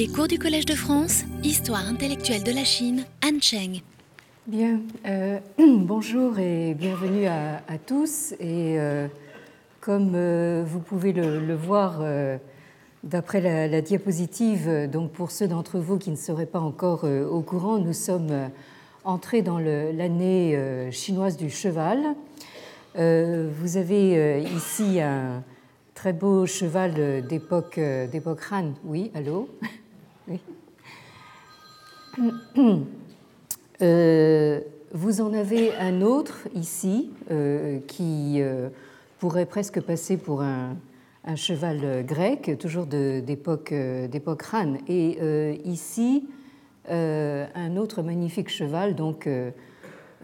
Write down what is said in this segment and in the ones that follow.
Les cours du Collège de France, Histoire intellectuelle de la Chine, Anne Cheng. Bien, euh, bonjour et bienvenue à, tous. Et euh, comme euh, vous pouvez le, voir d'après la, diapositive, donc pour ceux d'entre vous qui ne seraient pas encore au courant, nous sommes entrés dans l'année chinoise du cheval. vous avez ici un très beau cheval d'époque d'époque Han. Oui, allô? Euh, vous en avez un autre ici euh, qui euh, pourrait presque passer pour un, cheval grec, toujours d'époque Han. Et ici, un autre magnifique cheval, donc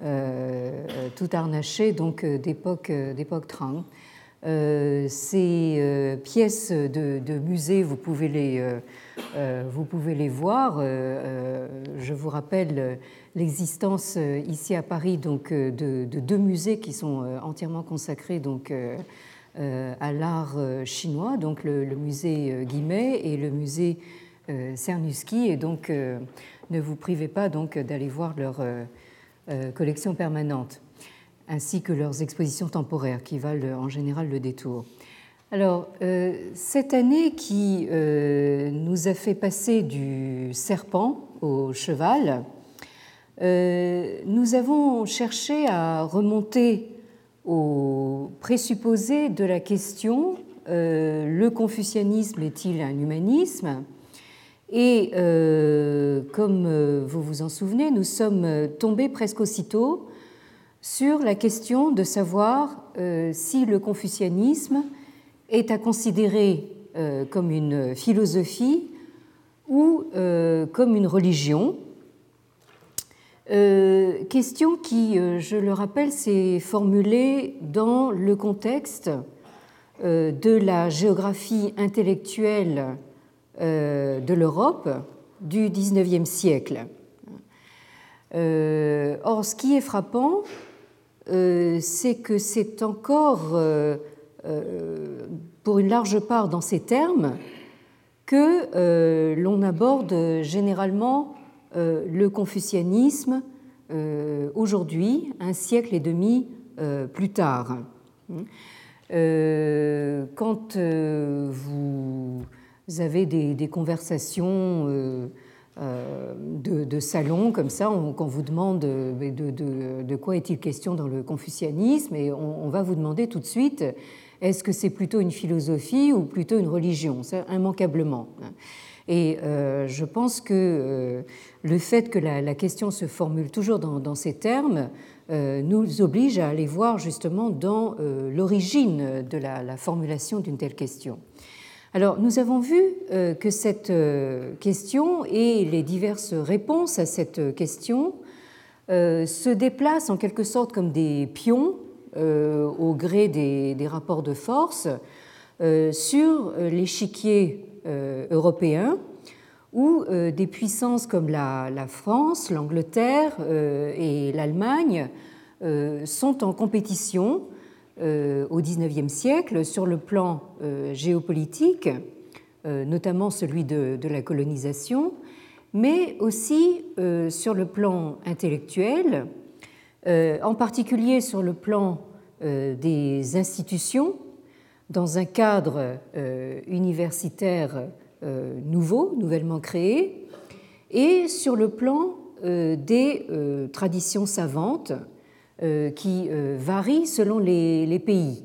tout harnaché, donc d'époque Trang. Ces pièces de, musée, vous pouvez les, vous pouvez les voir. je vous rappelle l'existence euh, ici à Paris donc, euh, de, deux musées qui sont euh, entièrement consacrés donc, à l'art chinois, donc le, musée Guimet et le musée Cernuschi. Et donc, ne vous privez pas d'aller voir leur collection permanente, ainsi que leurs expositions temporaires qui valent en général le détour. Alors, cette année qui nous a fait passer du serpent au cheval, euh, nous avons cherché à remonter au présupposé de la question euh, le confucianisme est-il un humanisme? Et euh, comme vous vous en souvenez, nous sommes tombés presque aussitôt sur la question de savoir si le confucianisme est à considérer comme une philosophie ou comme une religion euh, question qui, euh, je le rappelle, s'est formulée dans le contexte euh, de la géographie intellectuelle de l'Europe du XIXe siècle. Or, ce qui est frappant, c'est que c'est encore, pour une large part dans ces termes, que l'on aborde généralement euh, le confucianisme euh, aujourd'hui, un siècle et demi euh, plus tard. Quand vous avez des, conversations de, salon comme ça, quand vous demande de, quoi est-il question dans le confucianisme, et on, va vous demander tout de suite est-ce que c'est plutôt une philosophie ou plutôt une religion? Ça, immanquablement. Et je pense que le fait que la, question se formule toujours dans, ces termes euh, nous oblige à aller voir justement dans euh, l'origine de la, formulation d'une telle question. Alors, nous avons vu euh, que cette question et les diverses réponses à cette question se déplacent en quelque sorte comme des pions au gré des rapports de force sur l'échiquier européen où euh, des puissances comme la, France, l'Angleterre euh, et l'Allemagne euh, sont en compétition au XIXe siècle sur le plan géopolitique, notamment celui de, la colonisation, mais aussi sur le plan intellectuel, en particulier sur le plan des institutions, dans un cadre universitaire euh, nouveaux, nouvellement créés, et sur le plan euh, des euh, traditions savantes qui varient selon les, pays.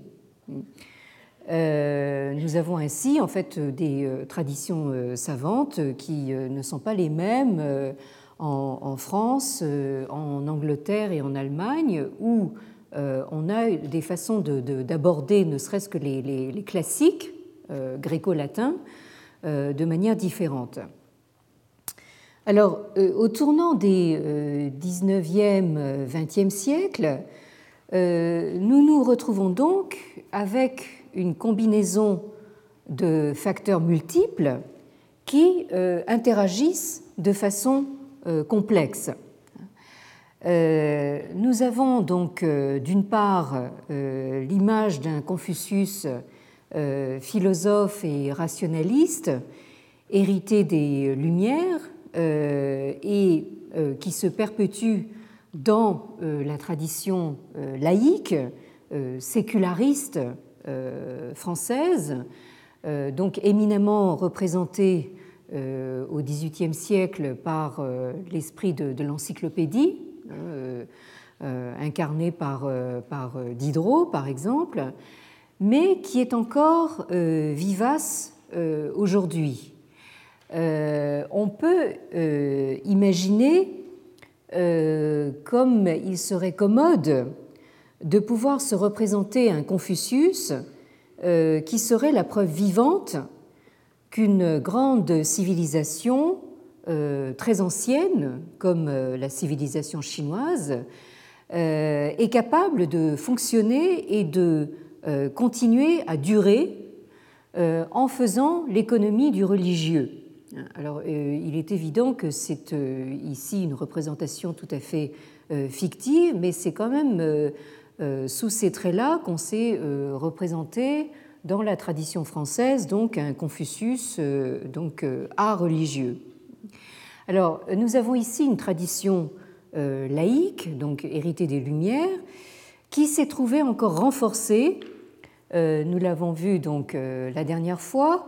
nous avons ainsi en fait des traditions savantes qui ne sont pas les mêmes en, France, en Angleterre et en Allemagne, où on a des façons d'aborder ne serait-ce que les classiques gréco-latins euh, de manière différente. Alors, euh, au tournant des 19e, euh, 20e siècles, nous nous retrouvons donc avec une combinaison de facteurs multiples qui interagissent de façon complexe. Nous avons donc d'une part l'image d'un Confucius euh, philosophe et rationaliste, hérité des Lumières et qui se perpétue dans la tradition laïque, séculariste française, donc éminemment représentée au XVIIIe siècle par l'esprit de, l'encyclopédie, hein, incarné par Diderot par exemple, mais qui est encore vivace aujourd'hui. On peut imaginer comme il serait commode de pouvoir se représenter un Confucius euh, qui serait la preuve vivante qu'une grande civilisation euh, très ancienne, comme euh, la civilisation chinoise, est capable de fonctionner et de continuer à durer en faisant l'économie du religieux. Alors, il est évident que c'est ici une représentation tout à fait fictive, mais c'est quand même euh, sous ces traits-là qu'on s'est euh, représenté dans la tradition française donc un Confucius euh, donc art religieux. Alors nous avons ici une tradition laïque donc héritée des Lumières qui s'est trouvée encore renforcée nous l'avons vu donc la dernière fois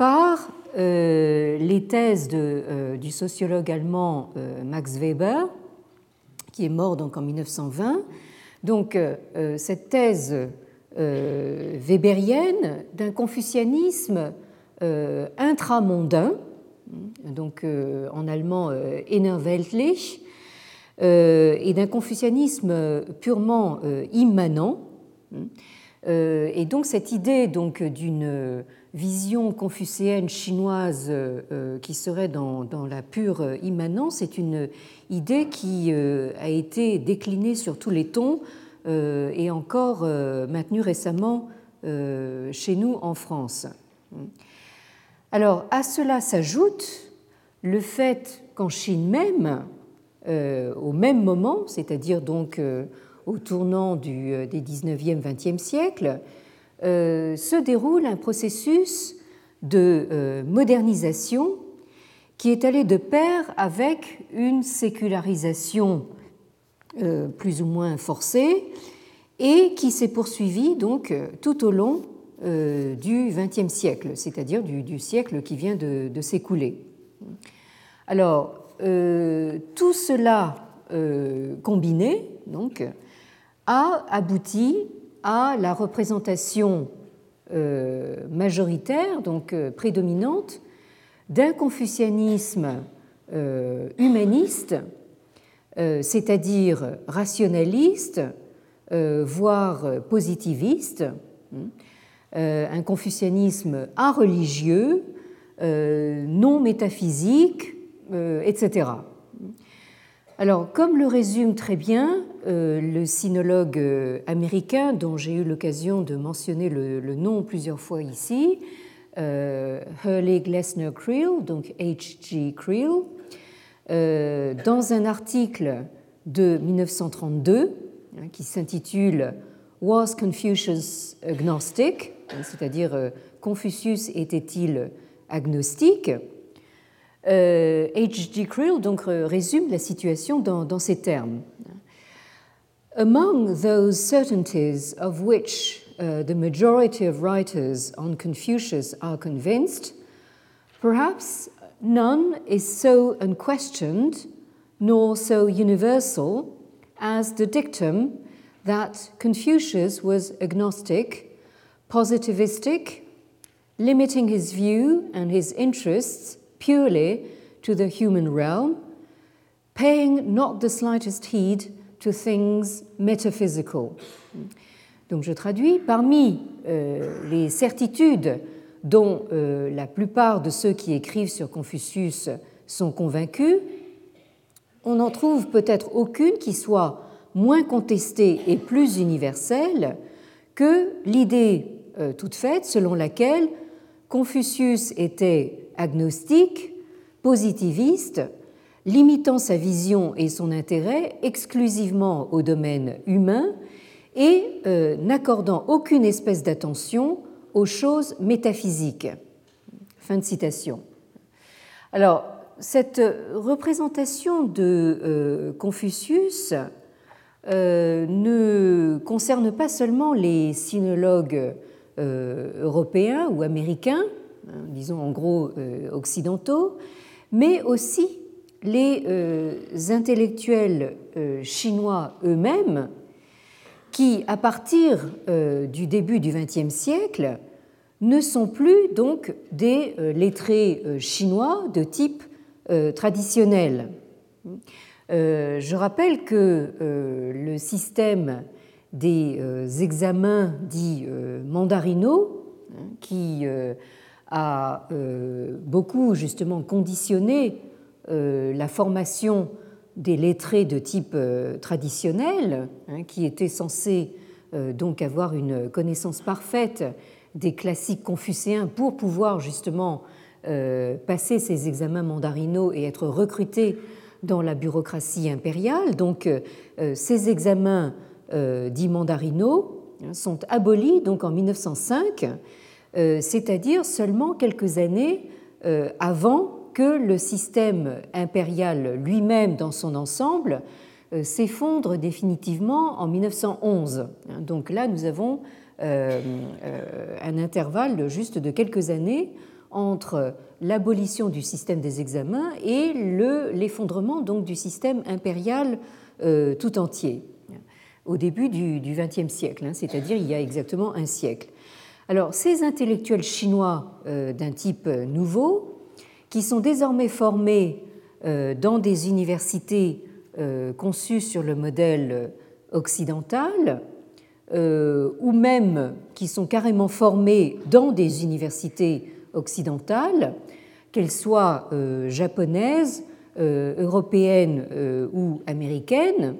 par les thèses de, du sociologue allemand Max Weber qui est mort en 1920 donc euh, euh, cette thèse euh, weberienne d'un confucianisme intramondain, donc en allemand innerweltlich, et d'un confucianisme purement immanent. Et donc cette idée donc d'une vision confucéenne chinoise qui serait dans, la pure immanence est une idée qui euh, a été déclinée sur tous les tons euh, et encore euh, maintenue récemment chez nous en France. Alors à cela s'ajoute le fait qu'en Chine même, au même moment, c'est-à-dire donc au tournant des 19e, 20e siècles, se déroule un processus de modernisation qui est allé de pair avec une sécularisation euh, plus ou moins forcée et qui s'est poursuivie donc tout au long euh, du XXe siècle, c'est-à-dire du, siècle qui vient de, s'écouler. Alors, euh, tout cela combiné donc, a abouti à la représentation majoritaire, donc prédominante, d'un confucianisme euh, humaniste, euh, c'est-à-dire rationaliste, euh, voire positiviste, un confucianisme religieux, non métaphysique, etc. Alors, comme le résume très bien le sinologue américain dont j'ai eu l'occasion de mentionner le, nom plusieurs fois ici, euh, Hurley Glessner Creel, donc H.G. Creel, euh, dans un article de 1932 hein, qui s'intitule Was Confucius agnostic? C'est-à-dire euh, Confucius était-il agnostique? H.G. Creel donc résume la situation dans, dans ces termes. Among those certainties of which uh, the majority of writers on Confucius are convinced, perhaps none is so unquestioned nor so universal as the dictum that Confucius was agnostic, positivistic, limiting his view and his interests purely to the human realm, paying not the slightest heed to things metaphysical. Donc je traduis, parmi euh, les certitudes dont euh, la plupart de ceux qui écrivent sur Confucius sont convaincus, on n'en trouve peut-être aucune qui soit moins contestée et plus universelle que l'idée euh, toute faite selon laquelle Confucius était agnostique, positiviste, limitant sa vision et son intérêt exclusivement au domaine humain et euh, n'accordant aucune espèce d'attention aux choses métaphysiques. Fin de citation. Alors, cette représentation de Confucius ne concerne pas seulement les sinologues européens ou américains, hein, disons en gros occidentaux, mais aussi les intellectuels chinois eux-mêmes qui, à partir euh, du début du XXe siècle, ne sont plus donc des euh, lettrés euh, chinois de type traditionnel. Je rappelle que le système des examens dits mandarinaux, hein, qui a beaucoup justement conditionné la formation des lettrés de type euh, traditionnel, hein, qui étaient censés euh, donc avoir une connaissance parfaite des classiques confucéens pour pouvoir justement euh, passer ces examens mandarinaux et être recrutés dans la bureaucratie impériale. Donc ces examens dits mandarinaux hein, sont abolis donc en 1905, c'est-à-dire seulement quelques années avant que le système impérial lui-même dans son ensemble euh, s'effondre définitivement en 1911. Donc là, nous avons euh, euh, un intervalle juste de quelques années entre l'abolition du système des examens et l'effondrement du système impérial tout entier au début du XXe siècle, hein, c'est-à-dire il y a exactement un siècle. Alors ces intellectuels chinois d'un type nouveau qui sont désormais formés euh, dans des universités euh, conçues sur le modèle occidental, euh, ou même qui sont carrément formés dans des universités occidentales, qu'elles soient japonaises, européennes ou américaines.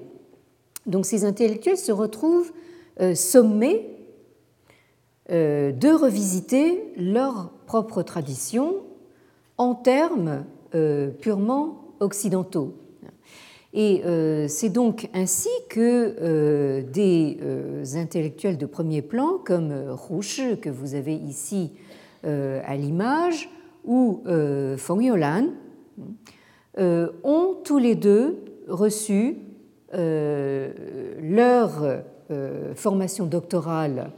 Donc ces intellectuels se retrouvent sommés de revisiter leur propre tradition en termes euh, purement occidentaux. Et euh, c'est donc ainsi que euh, des intellectuels de premier plan, comme Rouche, que vous avez ici à l'image, ou Feng Yolan, ont tous les deux reçu leur formation doctorale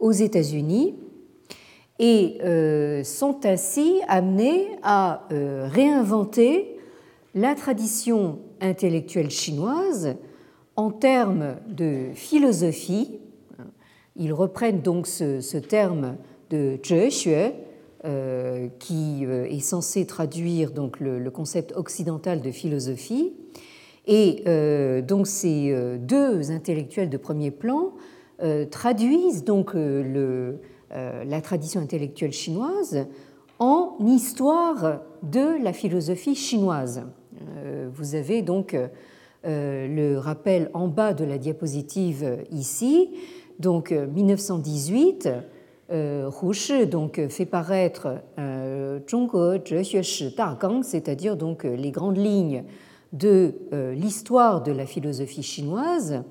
aux États-Unis et euh, sont ainsi amenés à euh, réinventer la tradition intellectuelle chinoise en termes de philosophie. Ils reprennent donc ce, terme de zhexue euh, qui est censé traduire donc le, concept occidental de philosophie. Et donc ces deux intellectuels de premier plan traduisent donc le, euh, la tradition intellectuelle chinoise en histoire de la philosophie chinoise. Euh, vous avez donc euh, le rappel en bas de la diapositive ici. Donc 1918, Hu donc fait paraître Zhonghe Zhexue Shi c'est-à-dire donc les grandes lignes de l'histoire de la philosophie chinoise.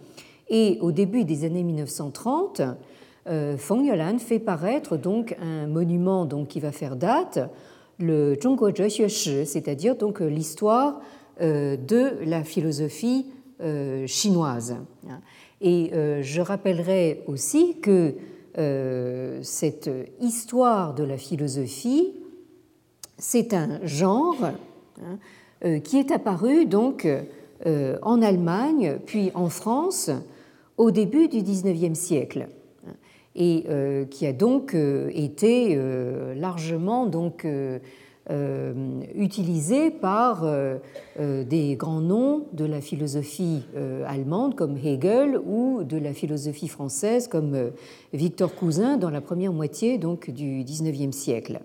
Et au début des années 1930, euh, Feng Yolan fait paraître donc un monument donc, qui va faire date, le Zhongguo Zhexue Shi, c'est-à-dire donc l'histoire euh, de la philosophie euh, chinoise. Et je rappellerai aussi que cette histoire de la philosophie, c'est un genre hein, qui est apparu donc en Allemagne puis en France au début du XIXe siècle et euh, qui a donc euh, été euh, largement donc, utilisé par des grands noms de la philosophie allemande comme Hegel ou de la philosophie française comme Victor Cousin dans la première moitié donc, du XIXe siècle.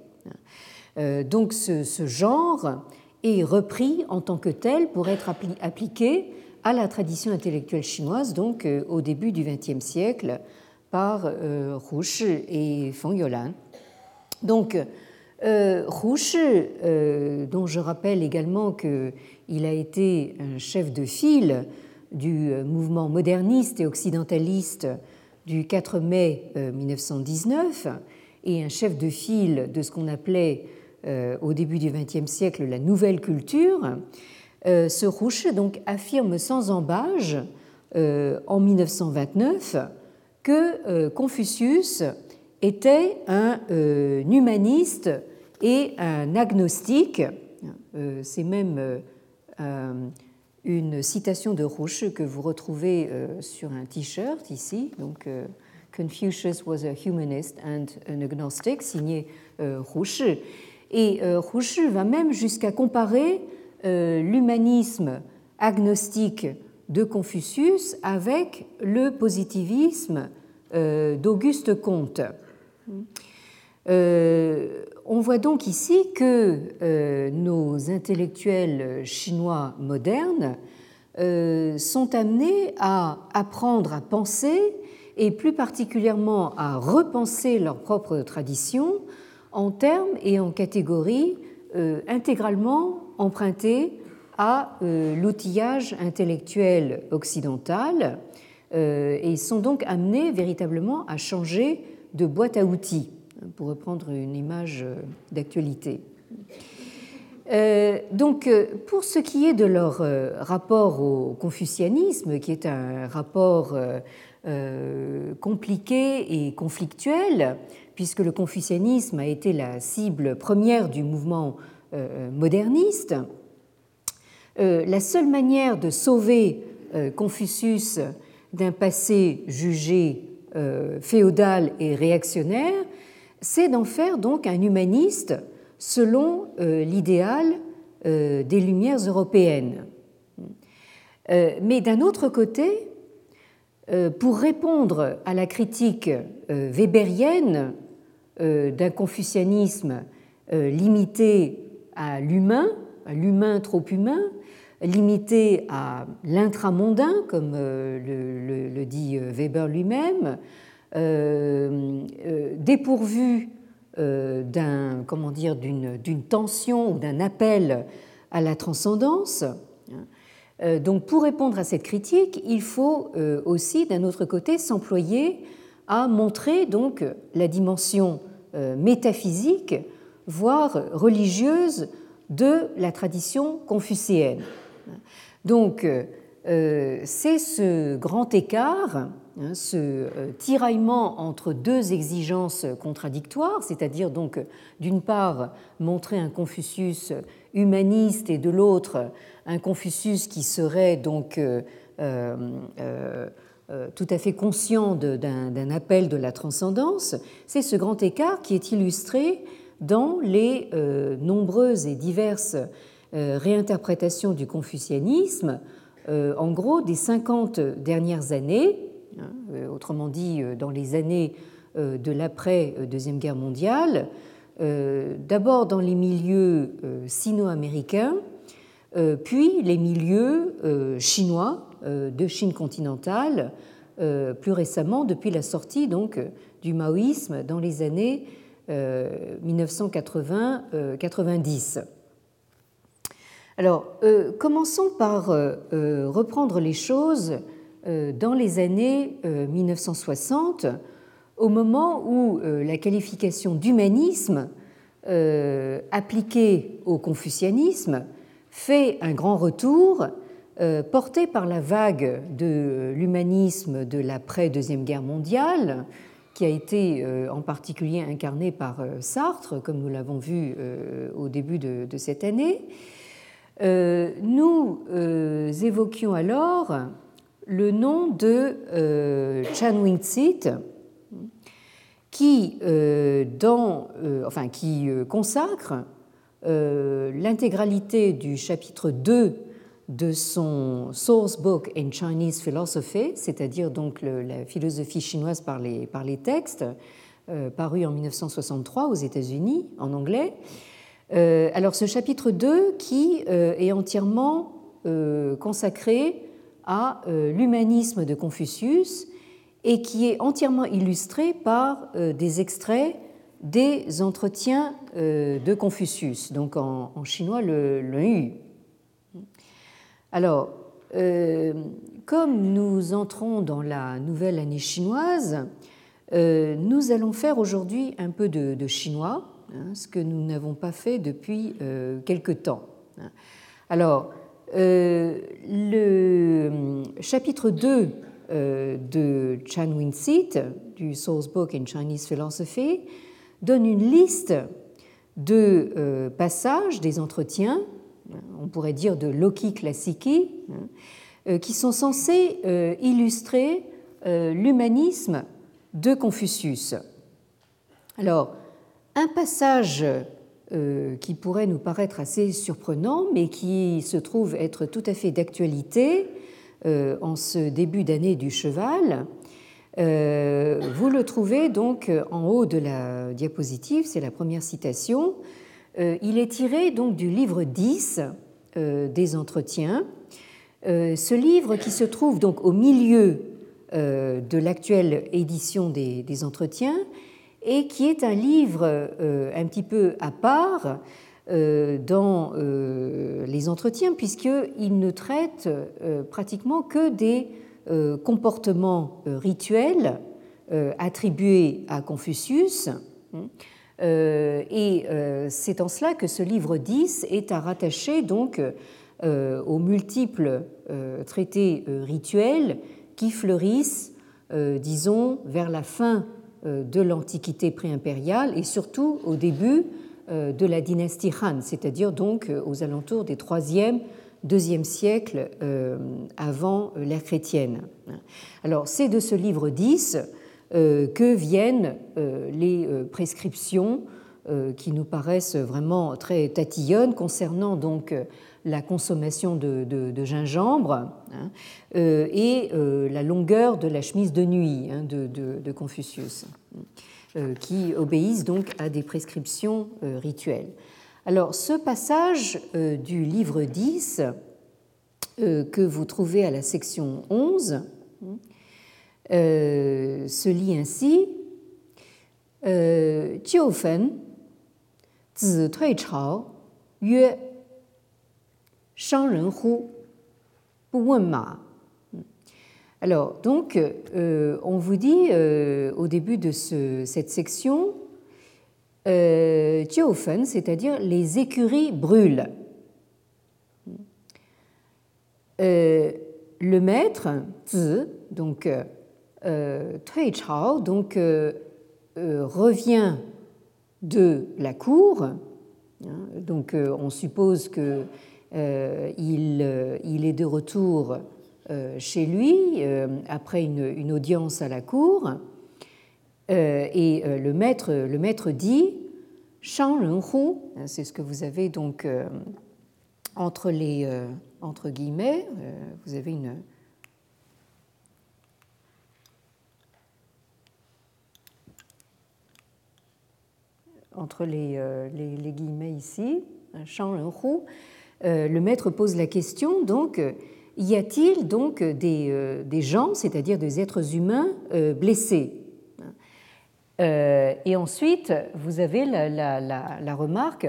Donc ce, ce, genre est repris en tant que tel pour être appliqué à la tradition intellectuelle chinoise donc au début du XXe siècle par euh, Hu Shi et Feng Yolan. Donc, euh, Hu Shi, euh, dont je rappelle également qu'il a été un chef de file du mouvement moderniste et occidentaliste du 4 mai 1919 et un chef de file de ce qu'on appelait au début du XXe siècle la nouvelle culture, ce Rouche donc affirme sans embâge en 1929 que Confucius était un humaniste et un agnostique. C'est même une citation de Rouche que vous retrouvez euh, sur un t-shirt ici. Donc, euh, Confucius was a humanist and an agnostic, signé euh, Rouche. Et Rouche va même jusqu'à comparer l'humanisme agnostique de Confucius avec le positivisme d'Auguste Comte. On voit donc ici que euh, nos intellectuels chinois modernes euh, sont amenés à apprendre à penser et plus particulièrement à repenser leur propre tradition en termes et en catégories euh, intégralement empruntés à l'outillage intellectuel occidental et sont donc amenés véritablement à changer de boîte à outils pour reprendre une image euh, d'actualité. Euh, donc, euh, pour ce qui est de leur rapport au confucianisme, qui est un rapport compliqué et conflictuel, puisque le confucianisme a été la cible première du mouvement moderniste, la seule manière de sauver Confucius d'un passé jugé féodal et réactionnaire, c'est d'en faire donc un humaniste selon euh, l'idéal euh, des Lumières européennes. Euh, mais d'un autre côté, pour répondre à la critique weberienne d'un confucianisme limité à l'humain, l'humain trop humain, limité à l'intramondain, comme le, dit Weber lui-même, euh, euh, dépourvu euh, d'un comment dire d'une tension ou d'un appel à la transcendance. Donc pour répondre à cette critique, il faut aussi d'un autre côté s'employer à montrer donc la dimension métaphysique, voire religieuse de la tradition confucéenne. Donc c'est ce grand écart Hein, ce euh, tiraillement entre deux exigences contradictoires, c'est-à-dire donc d'une part montrer un Confucius humaniste et de l'autre un Confucius qui serait donc euh, euh, tout à fait conscient d'un appel de la transcendance, c'est ce grand écart qui est illustré dans les nombreuses et diverses réinterprétations du confucianisme, en gros des 50 dernières années, Hein, euh, autrement dit euh, dans les années euh, de l'après-deuxième guerre mondiale, d'abord dans les milieux sino-américains, puis les milieux chinois de Chine continentale, plus récemment depuis la sortie donc du maoïsme dans les années 1980-90. Alors, commençons par reprendre les choses euh, dans les années 1960, euh, au moment où euh, la qualification d'humanisme appliquée au confucianisme fait un grand retour, porté par la vague de l'humanisme de l'après-deuxième guerre mondiale, qui a été en particulier incarné par Sartre, comme nous l'avons vu au début de, cette année. Nous évoquions alors le nom de euh, Chan Wing-tsit, qui, euh, euh, enfin, qui consacre l'intégralité du chapitre 2 de son Source Book in Chinese Philosophy, c'est-à-dire donc la philosophie chinoise par les, par les textes, paru en 1963 aux États-Unis en anglais. alors ce chapitre 2 qui est entièrement consacré à euh, l'humanisme de Confucius et qui est entièrement illustré par euh, des extraits des entretiens euh, de Confucius, donc en, chinois le, le. Alors, comme nous entrons dans la nouvelle année chinoise, nous allons faire aujourd'hui un peu de, chinois, hein, ce que nous n'avons pas fait depuis quelque temps. Alors, le chapitre 2 de Chan Win-sit, du Source Book in Chinese Philosophy, donne une liste de passages des entretiens, on pourrait dire de Loki Classici, hein, qui sont censés illustrer l'humanisme de Confucius. Alors, un passage euh, qui pourrait nous paraître assez surprenant, mais qui se trouve être tout à fait d'actualité euh, en ce début d'année du cheval, euh, vous le trouvez donc en haut de la diapositive, c'est la première citation. Il est tiré donc du livre 10 des entretiens. ce livre qui se trouve donc au milieu euh, de l'actuelle édition des, entretiens et qui est un livre euh, un petit peu à part euh, dans les entretiens puisqu'il ne traite pratiquement que des comportements rituels attribués à Confucius. Et c'est en cela que ce livre 10 est à rattacher donc aux multiples traités rituels qui fleurissent, euh, disons, vers la fin euh, de l'Antiquité préimpériale et surtout au début euh, de la dynastie Han, c'est-à-dire donc aux alentours des 3e, 2e siècles avant l'ère chrétienne. Alors c'est de ce livre 10 que viennent les prescriptions qui nous paraissent vraiment très tatillonnes concernant donc la consommation de, gingembre hein, euh, et euh, la longueur de la chemise de nuit hein, de, Confucius, euh, qui obéissent donc à des prescriptions rituelles. Alors ce passage du livre 10 que vous trouvez à la section 11 euh, se lit ainsi euh, Zi Tui Chao, Shang Ren Hu, Bu Wen Ma. Alors, donc, euh, on vous dit au début de ce, cette section, euh, Tiofen, c'est-à-dire les écuries brûlent. Le maître, Zi, donc euh, Chao, donc revient de la cour. Hein, donc, on suppose que euh, euh, il, est de retour euh, chez lui après une, audience à la cour et le maître, le maître dit Shang Hu, c'est ce que vous avez donc entre les entre guillemets, vous avez une entre les, les, guillemets ici, Shang Hu, euh, le maître pose la question, donc, y a-t-il donc des, euh, gens, c'est-à-dire des êtres humains euh, blessés? Et ensuite, vous avez la, la, la, la remarque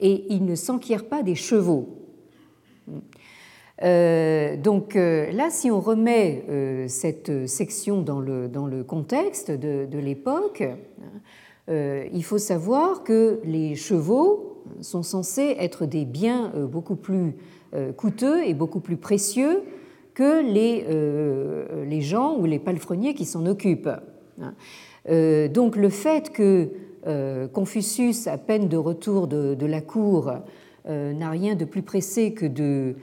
et il ne s'enquiert pas des chevaux. donc là, si on remet cette section dans le, dans le contexte de l'époque, il faut savoir que les chevaux sont censés être des biens euh, beaucoup plus euh, coûteux et beaucoup plus précieux que les, euh, les gens ou les palefreniers qui s'en occupent. Hein. Donc le fait que Confucius, à peine de retour de, la cour, n'a rien de plus pressé que de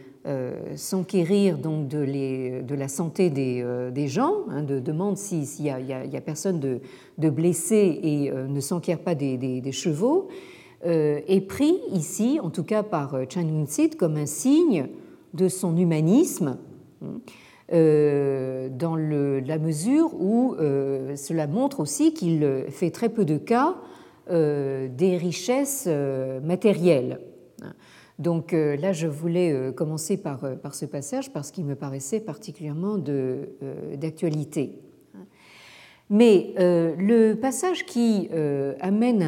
s'enquérir donc de, la santé des, des gens, hein, de demande s'il n'y a, a, personne de, blessé et ne s'enquiert pas des, chevaux, euh, est pris ici, en tout cas par euh, Chan Yun-sit, comme un signe de son humanisme, euh, dans la mesure où cela montre aussi qu'il fait très peu de cas des richesses matérielles. Donc là, je voulais commencer par, par ce passage parce qu'il me paraissait particulièrement d'actualité. Mais euh, le passage qui euh, amène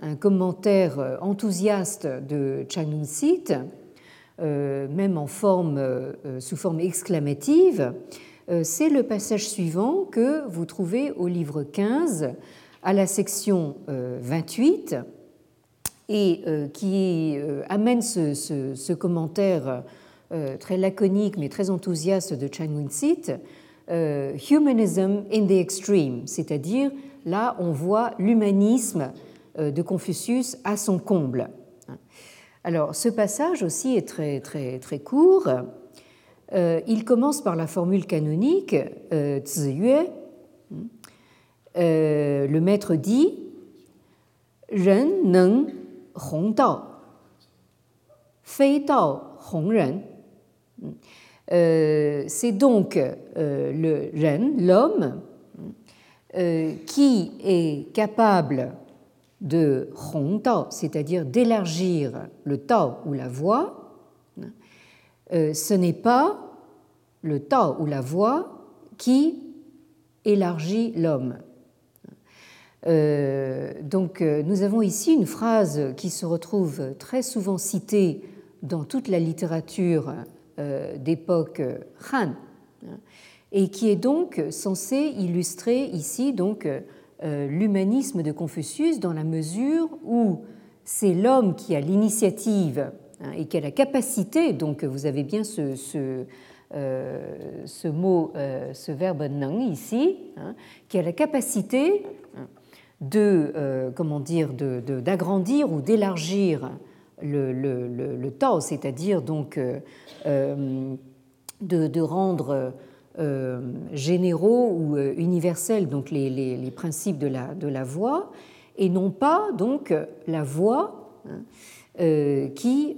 un, commentaire euh, enthousiaste de Chanun Sit, même en forme, sous forme exclamative, c'est le passage suivant que vous trouvez au livre 15 à la section 28 et qui amène ce, commentaire très laconique mais très enthousiaste de Chang Win-sit, Humanism in the Extreme, c'est-à-dire là on voit l'humanisme de Confucius à son comble. Alors ce passage aussi est très, très, très court. Euh, il commence par la formule canonique euh, Ziyue. Euh, le maître dit Ren neng C'est donc le Ren, l'homme, qui est capable de Hong Tao, c'est-à-dire d'élargir le Tao ou la voix, euh, ce n'est pas le Tao ou la voix qui élargit l'homme. Euh, donc euh, nous avons ici une phrase qui se retrouve très souvent citée dans toute la littérature d'époque Han et qui est donc censée illustrer ici donc euh, l'humanisme de Confucius dans la mesure où c'est l'homme qui a l'initiative hein, et qui a la capacité, donc vous avez bien ce, ce, euh, mot, euh, ce verbe nang ici, hein, qui a la capacité de, comment dire, d'agrandir de, ou d'élargir le, le, le, Tao, c'est-à-dire donc de, de, rendre euh, généraux ou euh, universels, donc les, principes de la, de la voix, et non pas donc la voix hein, euh, qui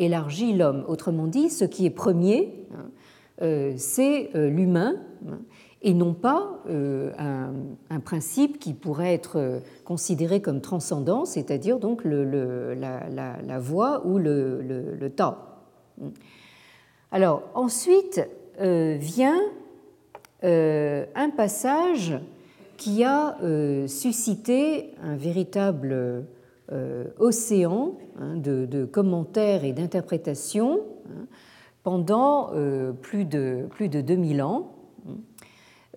élargit l'homme. Autrement dit, ce qui est premier, hein, c'est l'humain hein, et non pas un, principe qui pourrait être considéré comme transcendant, c'est-à-dire donc le, la, la, voix ou le, le, temps. Alors ensuite, euh, vient euh, un passage qui a euh, suscité un véritable océan hein, de, commentaires et d'interprétations hein, pendant plus, de, plus de 2000 ans.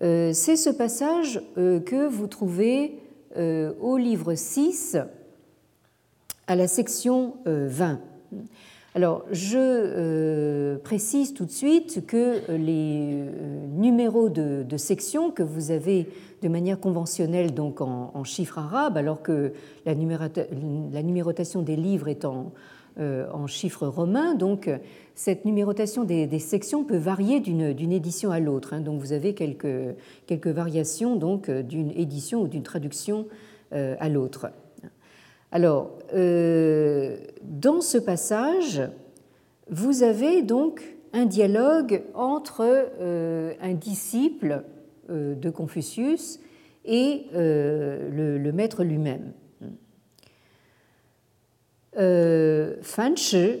C'est ce passage que vous trouvez au livre 6 à la section 20. Alors, je euh, précise tout de suite que les euh, numéros de, section que vous avez de manière conventionnelle donc en, chiffres arabes, alors que la, numérotation des livres est en, euh, chiffres romains, donc cette numérotation des, sections peut varier d'une édition à l'autre. Hein. donc, vous avez quelques, quelques variations donc d'une édition ou d'une traduction à l'autre. Alors, euh, dans ce passage, vous avez donc un dialogue entre euh, un disciple euh, de Confucius et le, maître lui-même. Fan Shi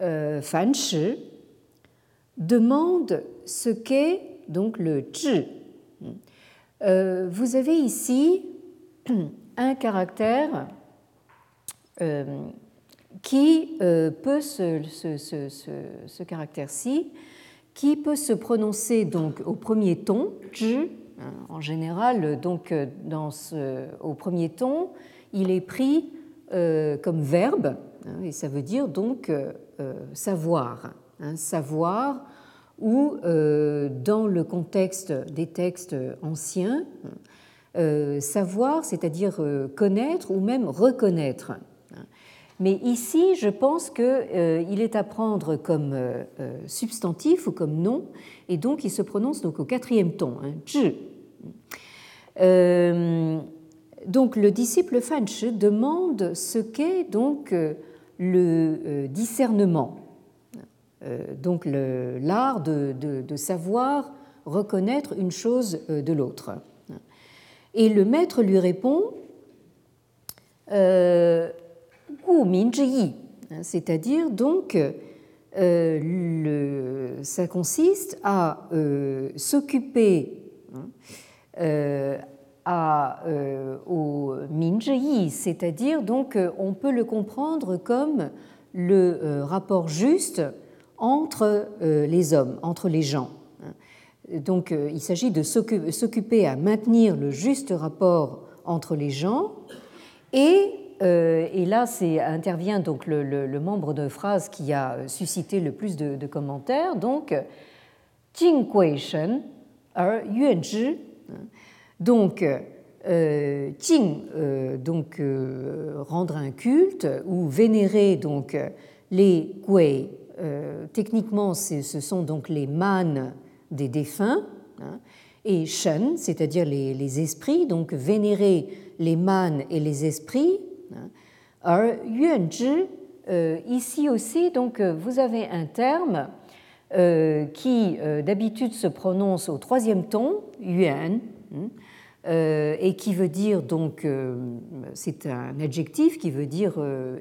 euh, Fan Shi demande ce qu'est donc le zhi. Euh, vous avez ici un caractère euh, qui euh, peut ce, ce, se prononcer donc au premier ton, hein, en général, donc dans ce, au premier ton, il est pris euh, comme verbe, et ça veut dire donc savoir, hein, savoir, ou dans le contexte des textes anciens, savoir, c'est-à-dire connaître ou même reconnaître. Mais ici, je pense qu'il euh, est à prendre comme euh, euh, substantif ou comme nom, et donc il se prononce donc au quatrième ton, hein, donc le disciple Fanch demande ce qu'est donc le discernement, donc l'art de, savoir reconnaître une chose de l'autre. Et le maître lui répond euh, c'est-à-dire donc euh, ça consiste à euh, s'occuper hein, à, au minzhi, c'est-à-dire donc on peut le comprendre comme le rapport juste entre les hommes, entre les gens. Donc euh, il s'agit de s'occuper à maintenir le juste rapport entre les gens. Et, euh, là intervient donc le, membre de phrase qui a suscité le plus de, commentaires. Donc, Jing Shen er Zhi. Donc, euh, Jing, donc rendre un culte ou vénérer donc les Gui. techniquement, ce sont donc les mânes des défunts, hein, et Shen, c'est-à-dire les, esprits, donc vénérer les mânes et les esprits. Hein. Yuanzhi, euh, ici aussi, donc euh, vous avez un terme euh, qui d'habitude se prononce au troisième ton, yuan, hein, et qui veut dire donc, c'est un adjectif qui veut dire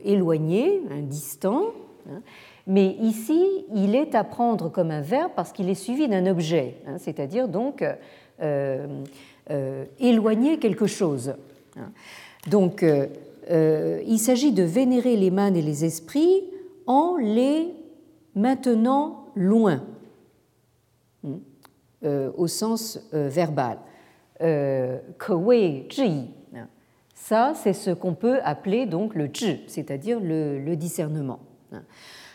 éloigné, distant. Mais ici, il est à prendre comme un verbe parce qu'il est suivi d'un objet, hein, c'est-à-dire donc euh, euh, éloigner quelque chose. Hein. Donc, euh, il s'agit de vénérer les mânes et les esprits en les maintenant loin, hein, au sens verbal. Ça, c'est ce qu'on peut appeler donc le zhi, c'est-à-dire le, discernement.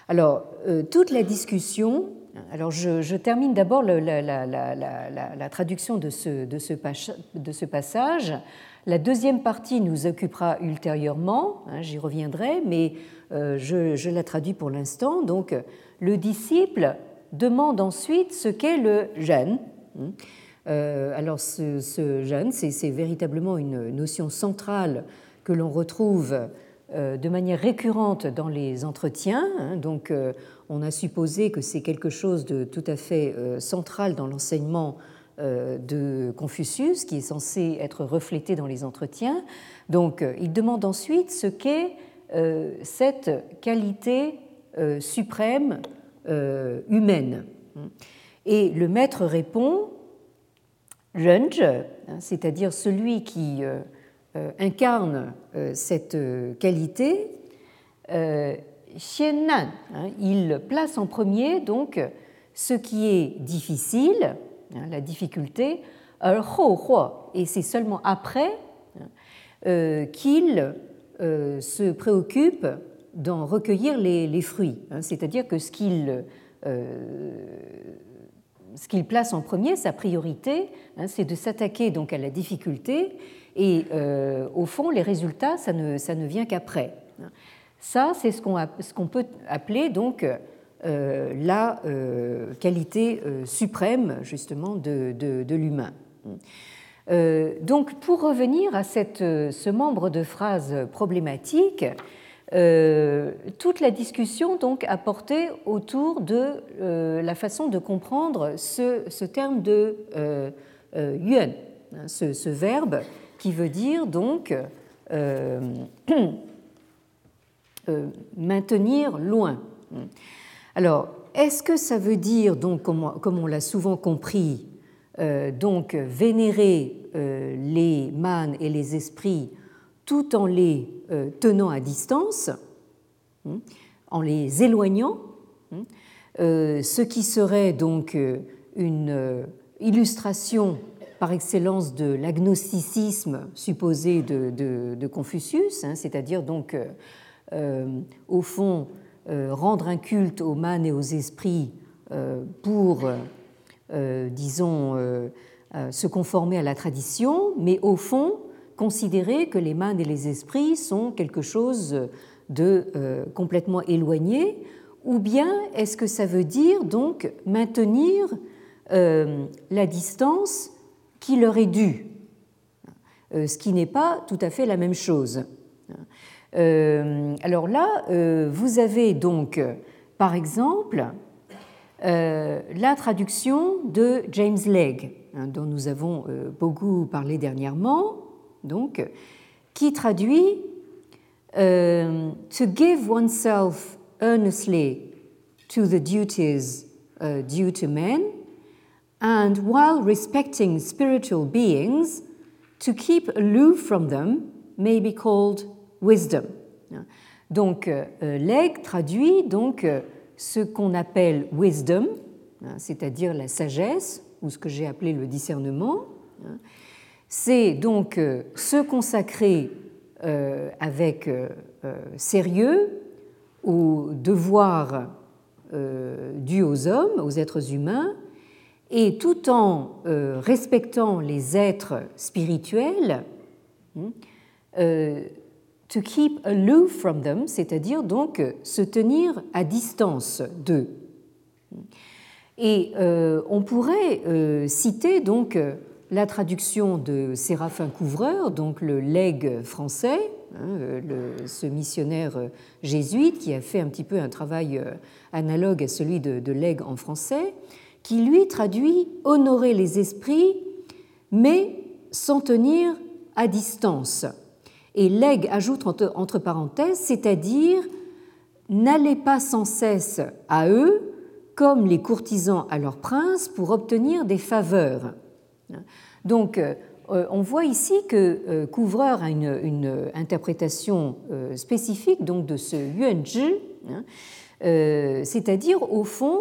Alors, euh, toute la discussion, alors je, termine d'abord la, traduction de ce, passage. La deuxième partie nous occupera ultérieurement, hein, j'y reviendrai, mais euh, je, la traduis pour l'instant. Donc, le disciple demande ensuite ce qu'est le jeûne. Euh, alors, ce, ce jeûne, c'est véritablement une notion centrale que l'on retrouve euh, de manière récurrente dans les entretiens. Hein. donc, euh, on a supposé que c'est quelque chose de tout à fait central dans l'enseignement de Confucius, qui est censé être reflété dans les entretiens. Donc, il demande ensuite ce qu'est cette qualité suprême humaine. Et le maître répond, Renj, hein, c'est-à-dire celui qui euh, incarne euh, cette euh, qualité, Xiannan, hein, il place en premier donc ce qui est difficile, hein, la difficulté, et c'est seulement après qu'il se préoccupe d'en recueillir les, fruits. C'est-à-dire que ce qu'il ce qu'il place en premier, sa priorité, c'est de s'attaquer donc à la difficulté et euh, au fond, les résultats, ça ne, ça ne vient qu'après. Ça, c'est ce qu'on peut appeler donc euh, la euh, qualité suprême justement de, de, l'humain. donc, pour revenir à cette, ce membre de phrase problématique, toute la discussion donc a porté autour de la façon de comprendre ce, ce terme de yuan, hein, ce, ce, verbe qui veut dire donc euh, euh, maintenir loin. Alors, est-ce que ça veut dire, donc, comme, on l'a souvent compris, euh, donc vénérer les mânes et les esprits tout en les tenant à distance, hein, en les éloignant, hein, ce qui serait donc une illustration par excellence de l'agnosticisme supposé de, Confucius, hein, c'est-à-dire donc, euh, euh, au fond, euh, rendre un culte aux mânes et aux esprits pour, disons, se conformer à la tradition, mais au fond, considérer que les mânes et les esprits sont quelque chose de complètement éloigné, ou bien est-ce que ça veut dire donc maintenir la distance qui leur est dû, euh, ce qui n'est pas tout à fait la même chose. Euh, alors là, euh, vous avez donc, par exemple, la traduction de James Legge, hein, dont nous avons beaucoup parlé dernièrement, donc, qui traduit To give oneself earnestly to the duties uh, due to men, and while respecting spiritual beings, to keep aloof from them may be called wisdom. Donc, euh, traduit donc euh, ce qu'on appelle wisdom, hein, c'est-à-dire la sagesse, ou ce que j'ai appelé le discernement. Hein. C'est donc euh, se consacrer avec sérieux aux devoirs dus aux hommes, aux êtres humains, et tout en respectant les êtres spirituels, hein, to keep aloof from them, c'est-à-dire donc se tenir à distance d'eux. Et euh, on pourrait euh, citer donc la traduction de Séraphin Couvreur, donc le legs français, hein, ce missionnaire jésuite qui a fait un petit peu un travail euh, analogue à celui de, de en français, qui lui traduit honorer les esprits, mais s'en tenir à distance. Et Legge ajoute entre parenthèses, c'est-à-dire n'allez pas sans cesse à eux comme les courtisans à leurs princes pour obtenir des faveurs. Donc, euh, on voit ici que euh, Couvreur a une, interprétation euh, spécifique donc de ce yuanzhi, hein, c'est-à-dire au fond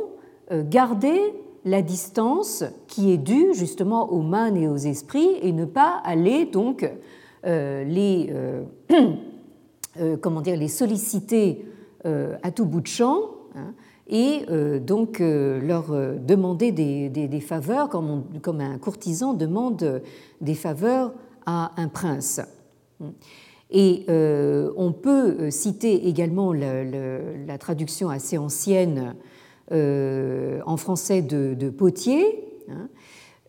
garder la distance qui est due justement aux mains et aux esprits et ne pas aller donc euh, les, euh, euh, comment dire, les solliciter à tout bout de champ hein, et donc leur demander des, faveurs comme, un courtisan demande des faveurs à un prince. Et on peut citer également la, traduction assez ancienne en français de, Potier, hein,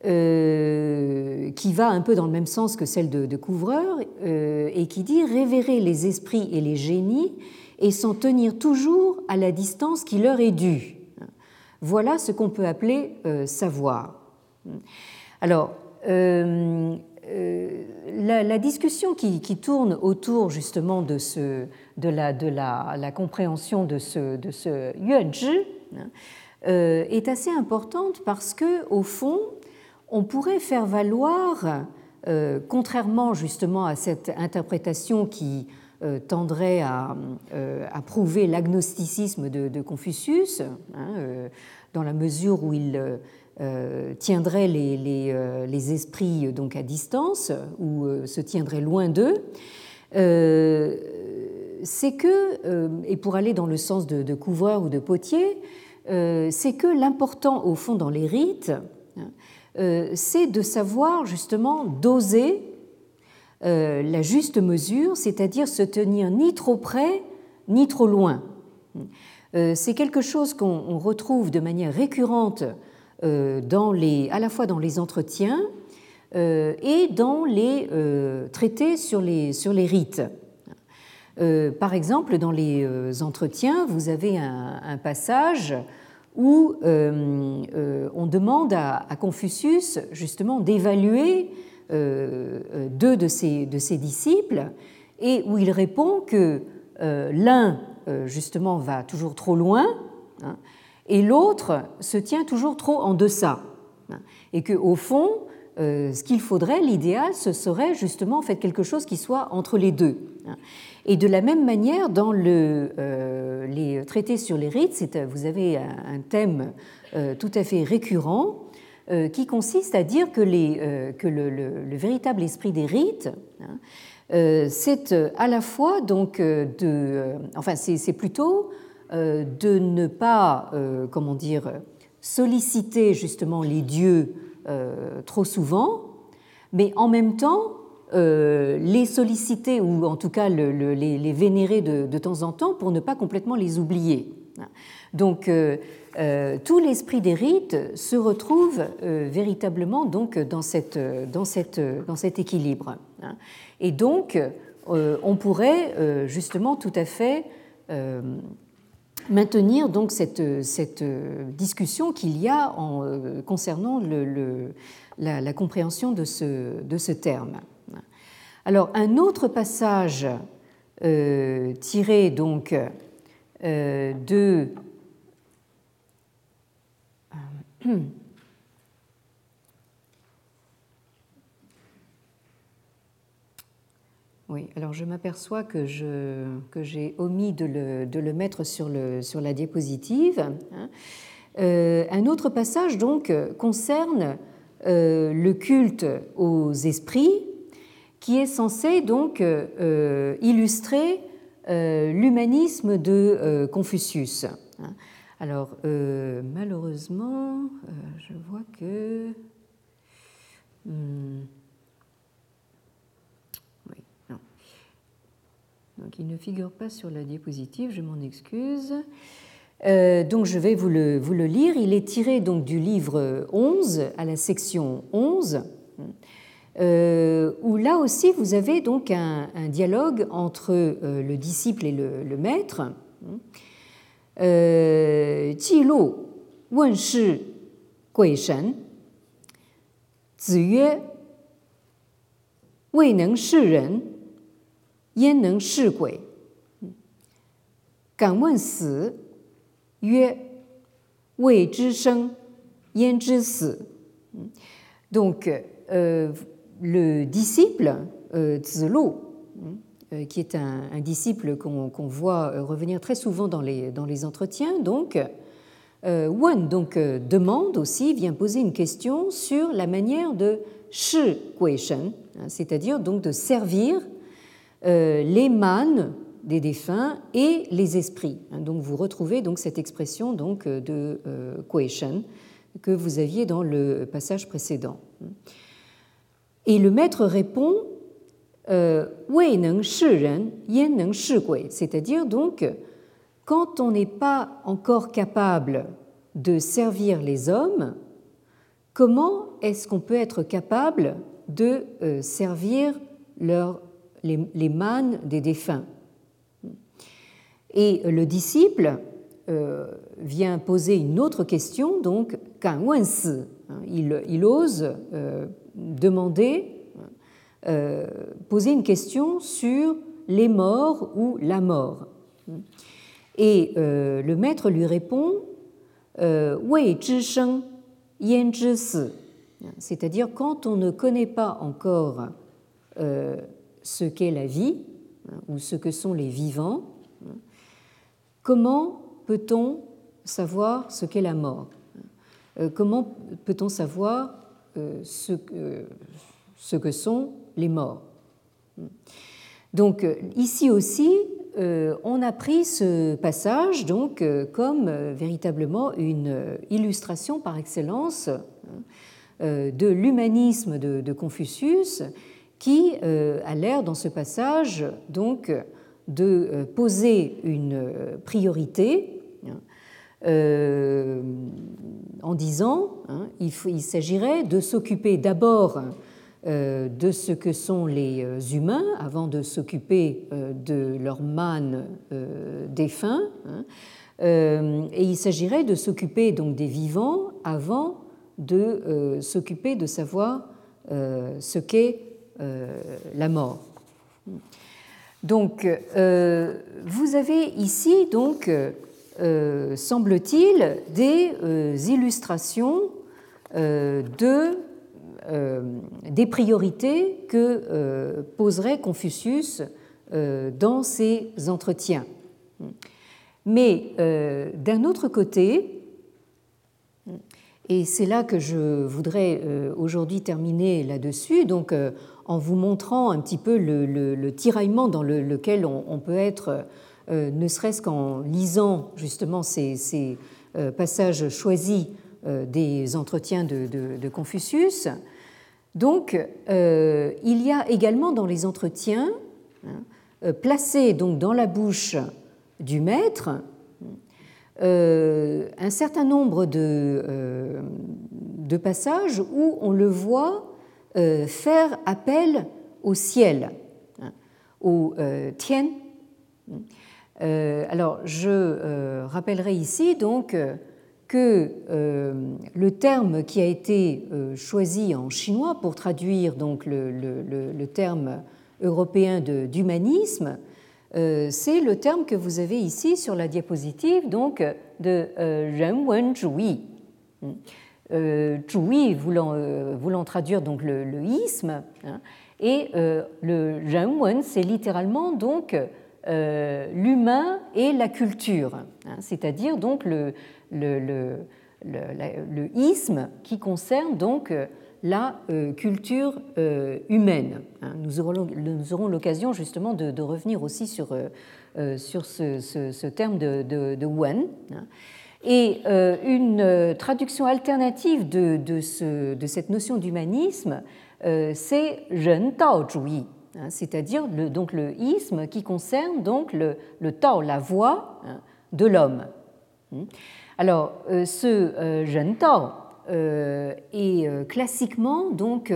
euh, qui va un peu dans le même sens que celle de, Couvreur, euh, et qui dit révérer les esprits et les génies et s'en tenir toujours à la distance qui leur est due. Voilà ce qu'on peut appeler euh, savoir. Alors, la, discussion qui, tourne autour justement de, ce, de, la, de la, la, compréhension de ce, de ce hein, est assez importante parce que, au fond, on pourrait faire valoir, euh, contrairement justement à cette interprétation qui euh, tendrait euh, à, prouver l'agnosticisme de, Confucius, hein, dans la mesure où il tiendrait les, esprits donc à distance ou se tiendrait loin d'eux, c'est que, et pour aller dans le sens de, couvreur ou de potier, c'est que l'important au fond dans les rites, hein, euh, c'est de savoir justement doser euh, la juste mesure, c'est-à-dire se tenir ni trop près ni trop loin. Euh, c'est quelque chose qu'on retrouve de manière récurrente les, à la fois dans les entretiens et dans les traités sur les, rites. Par exemple, dans les entretiens, vous avez un passage où euh, euh, on demande à, Confucius justement d'évaluer euh, deux de ses, de ses, disciples et où il répond que l'un justement va toujours trop loin hein, et l'autre se tient toujours trop en deçà hein, et que au fond ce qu'il faudrait, l'idéal, ce serait justement en fait quelque chose qui soit entre les deux. Hein. Et de la même manière, dans le, euh, les traités sur les rites, vous avez un thème euh, tout à fait récurrent euh, qui consiste à dire que, que le, le, véritable esprit des rites, hein, c'est à la fois donc de, enfin c'est plutôt de ne pas, comment dire, solliciter justement les dieux trop souvent, mais en même temps euh, les solliciter ou en tout cas les, vénérer de, temps en temps pour ne pas complètement les oublier. Donc euh, euh, tout l'esprit des rites se retrouve véritablement donc dans, cette, dans, cette, dans cet équilibre. Et donc on pourrait justement tout à fait maintenir donc cette, cette discussion qu'il y a en, concernant le, la, compréhension de ce, de ce, terme. Alors, un autre passage tiré donc de Oui, alors je m'aperçois que, j'ai omis de le, de le, mettre sur, le, sur la diapositive. Hein. Euh, un autre passage donc concerne euh, le culte aux esprits, qui est censé donc euh, illustrer l'humanisme de Confucius. Hein. Alors malheureusement, je vois que hmm, Donc il ne figure pas sur la diapositive, je m'en excuse. Euh, donc je vais vous le, lire. Il est tiré donc du livre 11 à la section 11, euh, où là aussi vous avez donc un, dialogue entre euh, le disciple et le, le maître. 呃，记录问世鬼神。子曰：未能是人，焉能是鬼？敢问死？曰：未知生，焉知死？Don't get the disciple，呃，指路。Qui est un, disciple qu'on voit revenir très souvent dans les, dans les entretiens, donc, Wen donc, demande aussi, vient poser une question sur la manière de Shi Shen, c'est-à-dire donc de servir euh, les mânes des défunts et les esprits. Hein, donc vous retrouvez donc cette expression donc euh, de euh, que vous aviez dans le passage précédent. Et le maître répond euh, c'est-à-dire donc quand on n'est pas encore capable de servir les hommes, comment est-ce qu'on peut être capable de servir leurs les, les mânes des défunts? Et le disciple euh, vient poser une autre question, donc, qu'un il, il ose euh, demander, euh, poser une question sur les morts ou la mort. Et le maître lui répond Yen c'est-à-dire quand on ne connaît pas encore ce qu'est la vie hein, ou ce que sont les vivants, comment peut-on savoir ce qu'est la mort? Euh, Comment peut-on savoir euh, ce, que sont les morts. Donc ici aussi, euh, on a pris ce passage donc comme véritablement une illustration par excellence hein, de l'humanisme de Confucius qui euh, a l'air dans ce passage donc de euh, poser une priorité euh, en disant hein, il s'agirait de s'occuper d'abord de ce que sont les humains avant de s'occuper de leur manne défunt hein, et il s'agirait de s'occuper donc des vivants avant de s'occuper de savoir ce qu'est euh, la mort. Donc, euh, vous avez ici, donc, euh, semble-t-il, des illustrations de, des priorités que poserait Confucius dans ses entretiens. Mais d'un autre côté, et c'est là que je voudrais aujourd'hui terminer là-dessus, donc en vous montrant un petit peu le, tiraillement dans lequel on, peut être, euh, ne serait-ce qu'en lisant justement ces, euh, passages choisis euh, des entretiens de, Confucius. Donc, il y a également dans les entretiens, hein, placés donc dans la bouche du maître, un certain nombre de, passages où on le voit euh, faire appel au ciel, hein, au euh, tien, alors, je rappellerai ici donc que le terme qui a été choisi en chinois pour traduire donc le, terme européen d'humanisme, c'est le terme que vous avez ici sur la diapositive, donc de Renwenzhui. Euh, Zhui voulant, euh, voulant, traduire donc le, isme, hein, et euh, le Renwen, c'est littéralement donc euh, l'humain et la culture, hein, c'est-à-dire donc le, isme qui concerne donc la culture humaine. Hein. Nous aurons, l'occasion justement de, revenir aussi sur, sur ce, terme de, de, Wen. Et euh, une euh, traduction alternative de, de, ce, de cette notion d'humanisme, euh, c'est Ren Tao Zhuyi, hein, c'est-à-dire le, donc le isme qui concerne donc le, le Tao, la voix hein, de l'homme. Hmm. Alors, ce Ren Tao est classiquement donc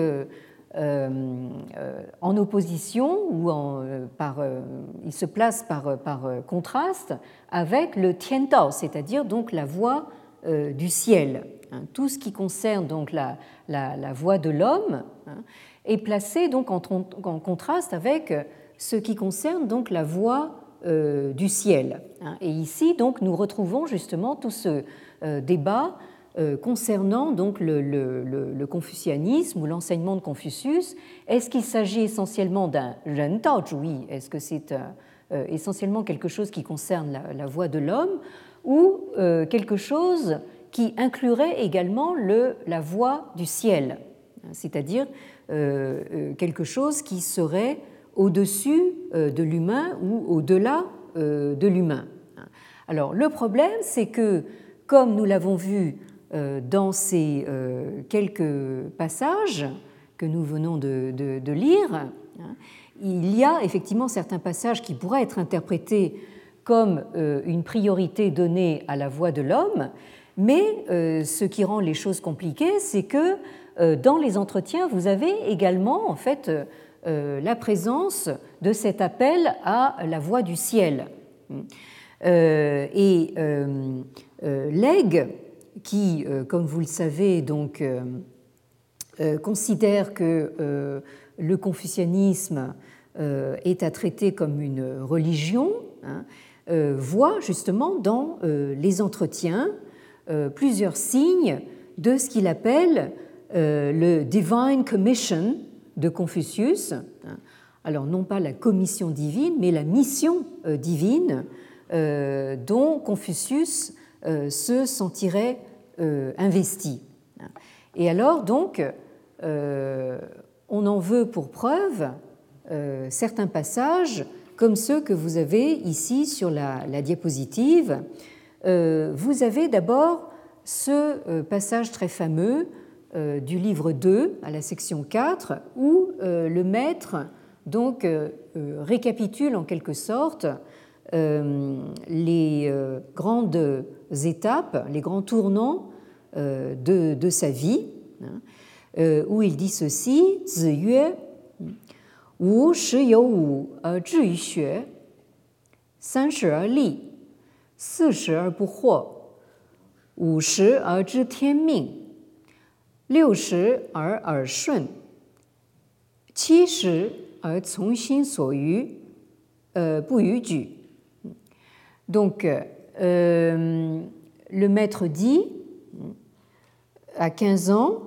euh, euh, en opposition ou en, euh, par, il se place par, par contraste avec le tiantao, c'est-à-dire donc la voix du ciel. Hein. Tout ce qui concerne donc la, voix de l'homme est placé donc en, contraste avec ce qui concerne donc la voix du ciel. Hein. Et ici donc nous retrouvons justement tout ce débat euh, concernant donc le, confucianisme ou l'enseignement de Confucius. Est-ce qu'il s'agit essentiellement d'un Ren Tao Zhuyi Est-ce que c'est euh, essentiellement quelque chose qui concerne la, voix de l'homme ou euh, quelque chose qui inclurait également le, la voix du ciel, c'est-à-dire quelque chose qui serait au-dessus de l'humain ou au-delà de l'humain. Alors le problème, c'est que, comme nous l'avons vu euh, dans ces euh, quelques passages que nous venons de, lire, hein, il y a effectivement certains passages qui pourraient être interprétés comme euh, une priorité donnée à la voix de l'homme, mais ce qui rend les choses compliquées, c'est que dans les entretiens, vous avez également en fait la présence de cet appel à la voix du ciel. et Legge qui, euh, comme vous le savez, donc, euh, euh, considère que le confucianisme est à traiter comme une religion, hein, voit justement dans les entretiens plusieurs signes de ce qu'il appelle le Divine Commission de Confucius. Alors non pas la commission divine, mais la mission divine dont Confucius se sentirait euh, investi. Et alors, donc, euh, on en veut pour preuve euh, certains passages comme ceux que vous avez ici sur la, diapositive. Vous avez d'abord ce passage très fameux du livre 2 à la section 4 où le maître donc récapitule en quelque sorte les grandes étapes, les grands tournants euh, de, sa vie, hein, euh, où il dit ceci Zi yue, wu shi wu shi li, si shi er bu huo, wu shi er zhi tian ming, liu shi er er shun, qi shi er cong xin so yu, euh. Donc, euh, le maître dit à 15 ans,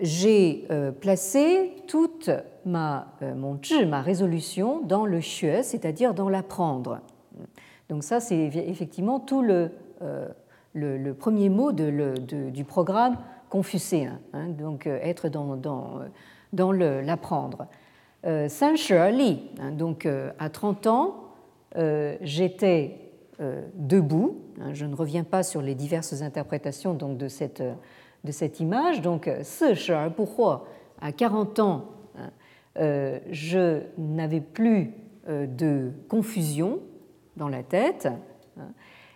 j'ai euh, placé toute ma, euh, mon ma résolution, dans le xue, c'est-à-dire dans l'apprendre. Donc ça, c'est effectivement tout le, euh, le, premier mot du programme confucéen, hein, donc être dans, dans, dans l'apprendre. Saint Li, hein, donc à 30 ans, j'étais debout. Hein, je ne reviens pas sur les diverses interprétations donc, de cette de cette image. Donc, ce à 40 ans, euh, je n'avais plus euh, de confusion dans la tête. Hein.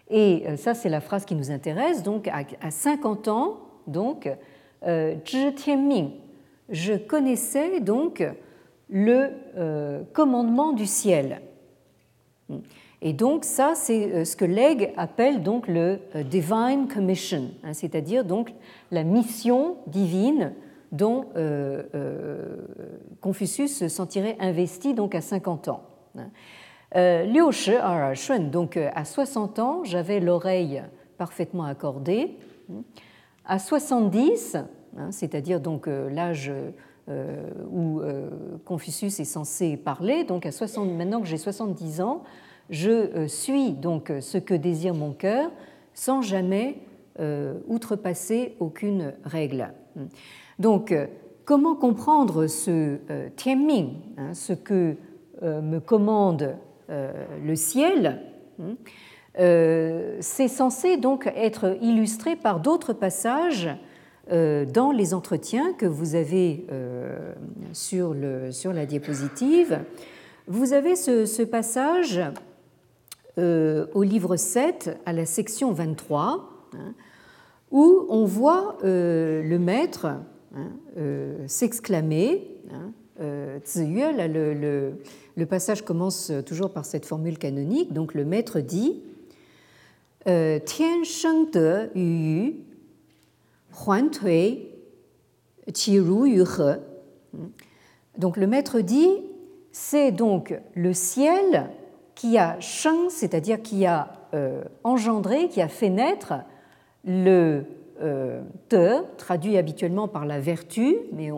Et euh, ça, c'est la phrase qui nous intéresse. Donc, à 50 ans, donc, Tianming, je connaissais donc le commandement du ciel. Et donc ça, c'est ce que Legge appelle donc le Divine Commission, hein, c'est-à-dire donc la mission divine dont Confucius se sentirait investi donc à 50 ans. Hein. Liu Shi Shun, donc à 60 ans, j'avais l'oreille parfaitement accordée. À 70, hein, c'est-à-dire donc l'âge euh, où euh, Confucius est censé parler. Donc à 60, maintenant que j'ai 70 ans, je euh, suis donc ce que désire mon cœur sans jamais outrepasser aucune règle. Donc comment comprendre ce tianming, hein, ce que me commande le ciel hein, c'est censé donc être illustré par d'autres passages euh, dans les entretiens que vous avez euh, sur, le, sur la diapositive, vous avez ce, passage euh, au livre 7 à la section 23 hein, où on voit le maître hein, s'exclamer. Le, le, le, passage commence toujours par cette formule canonique. Donc le maître dit Tian sheng de yu donc le maître dit, c'est donc le ciel qui a sheng, c'est-à-dire qui a euh, engendré, qui a fait naître le euh, te, traduit habituellement par la vertu, mais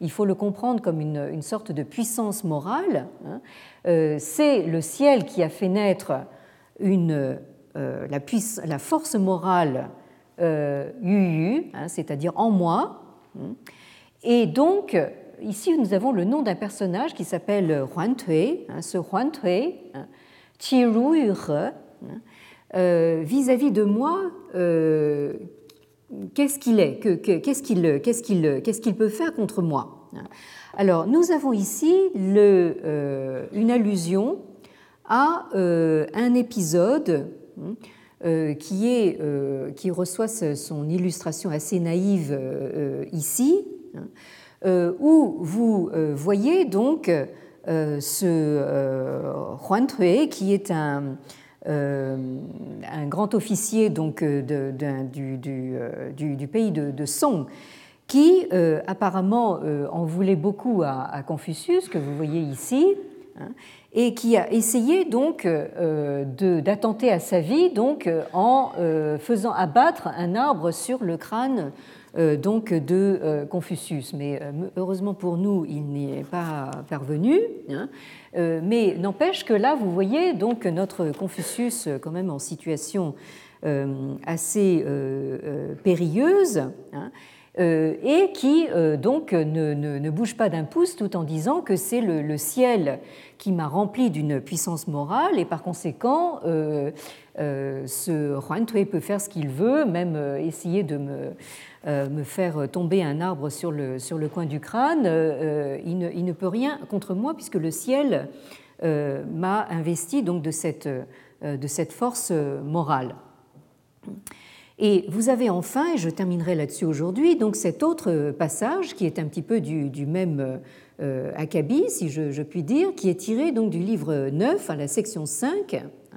il faut le comprendre comme une, sorte de puissance morale. Hein. Euh, c'est le ciel qui a fait naître une, la, la, force morale euh, yu, hein, c'est-à-dire en moi. Hein. Et donc, ici, nous avons le nom d'un personnage qui s'appelle Huan Tui. Ce Huan Tui, Qi Ru Yu euh, vis-à-vis de moi, euh, qu'est-ce qu'il est, Qu'est-ce qu'il peut faire contre moi? Alors, nous avons ici le, une allusion à un épisode euh, qui, est, euh, qui reçoit son illustration assez naïve euh, ici, hein, où vous voyez donc ce Huan Tue, qui est un, un grand officier donc, de, du, pays de, Song, qui apparemment en voulait beaucoup à, Confucius, que vous voyez ici, hein, et qui a essayé donc euh, d'attenter à sa vie en euh, faisant abattre un arbre sur le crâne euh, donc de Confucius. Mais heureusement pour nous, il n'y est pas parvenu. Hein. mais n'empêche que là, vous voyez donc notre Confucius quand même en situation assez périlleuse. Hein. Euh, et qui euh, donc ne, ne, bouge pas d'un pouce tout en disant que c'est le, ciel qui m'a rempli d'une puissance morale et par conséquent euh, ce Juan Tue peut faire ce qu'il veut, même essayer de me, me, faire tomber un arbre sur le, sur le coin du crâne. Il ne, il, ne, peut rien contre moi puisque le ciel m'a investi donc de cette, de cette force morale. Et vous avez enfin, et je terminerai là-dessus aujourd'hui, donc cet autre passage qui est un petit peu du, même euh, acabit, si je, puis dire, qui est tiré donc du livre 9 à la section 5, hein, euh,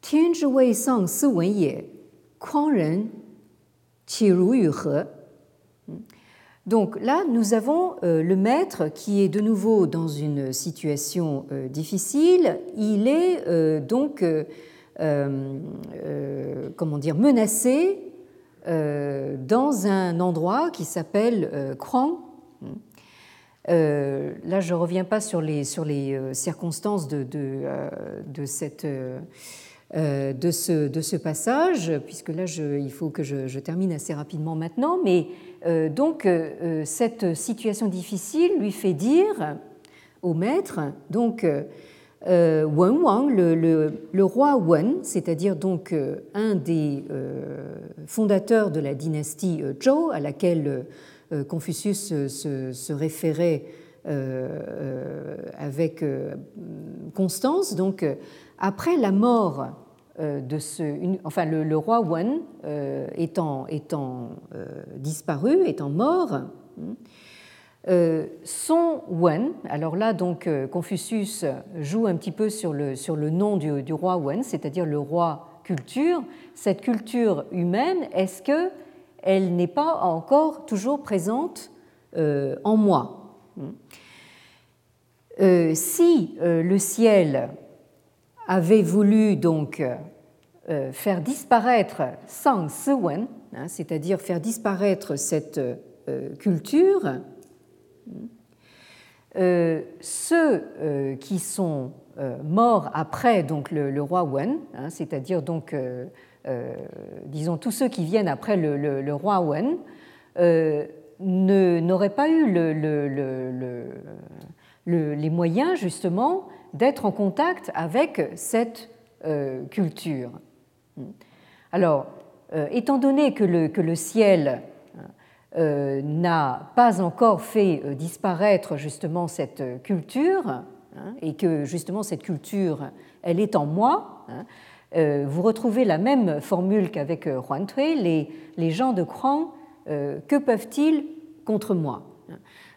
天之未丧，斯文也。匡人岂如与何？Donc là, nous avons le maître qui est de nouveau dans une situation difficile. Il est donc, comment dire, menacé euh, dans un endroit qui s'appelle euh, Euh, là, je ne reviens pas sur les, sur les euh, circonstances de, de, de cette, de, ce, de, ce, passage, puisque là, il faut que je, termine assez rapidement maintenant. Mais donc, cette situation difficile lui fait dire au maître, donc, euh, Wen Wang, le, roi Wen, c'est-à-dire donc euh, un des euh, fondateurs de la dynastie Zhou, à laquelle Confucius se, référait avec constance. Donc, après la mort de ce, enfin le, roi Wen étant, étant disparu, étant mort. Euh, son Wen, alors là donc euh, Confucius joue un petit peu sur le, sur le nom du, roi Wen, c'est-à-dire le roi culture. Cette culture humaine, est-ce que elle n'est pas encore toujours présente euh, en moi? Si le ciel avait voulu donc faire disparaître Sang Si Wen, hein, c'est-à-dire faire disparaître cette culture, euh, ceux euh, qui sont euh, morts après donc le, roi Wen, hein, c'est-à-dire donc disons tous ceux qui viennent après le, roi Wen, n'auraient pas eu les moyens justement d'être en contact avec cette culture. Alors, étant donné que le ciel euh, n'a pas encore fait euh, disparaître justement cette culture, hein, et que justement cette culture, elle est en moi, hein, euh, vous retrouvez la même formule qu'avec Juan Tui, les, les, gens de Cran, que peuvent-ils contre moi?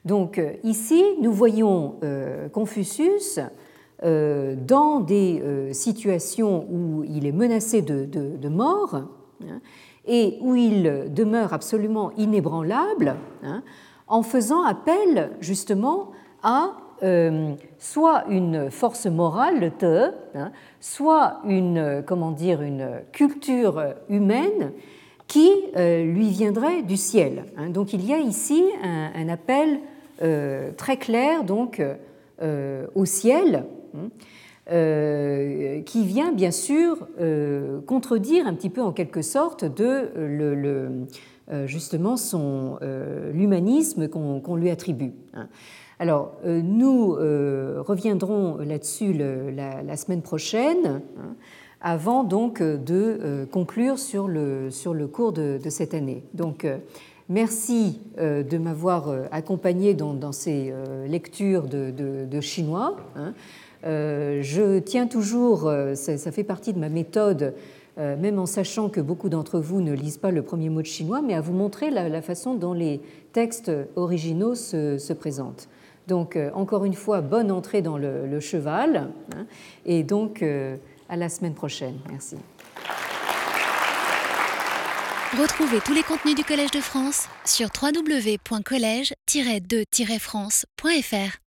Donc ici, nous voyons Confucius dans des situations où il est menacé de, mort, hein, et où il demeure absolument inébranlable, hein, en faisant appel justement à euh, soit une force morale, le te, hein, soit une, comment dire, une culture humaine qui euh, lui viendrait du ciel. Donc il y a ici un, appel euh, très clair donc, au ciel. Euh, qui vient bien sûr euh, contredire un petit peu en quelque sorte de le, euh, justement son l'humanisme qu'on lui attribue. Hein. Alors nous reviendrons là-dessus la, semaine prochaine. Hein, avant donc de conclure sur le, sur le cours de, cette année. Donc, merci de m'avoir accompagné dans, ces lectures de, chinois. Hein. Euh, je tiens toujours, euh, ça, fait partie de ma méthode, euh, même en sachant que beaucoup d'entre vous ne lisent pas le premier mot de chinois, mais à vous montrer la, façon dont les textes originaux se, présentent. Donc, encore une fois, bonne entrée dans le, cheval, hein, et donc à la semaine prochaine. Merci. Retrouvez tous les contenus du Collège de France sur www.colège-2-france.fr.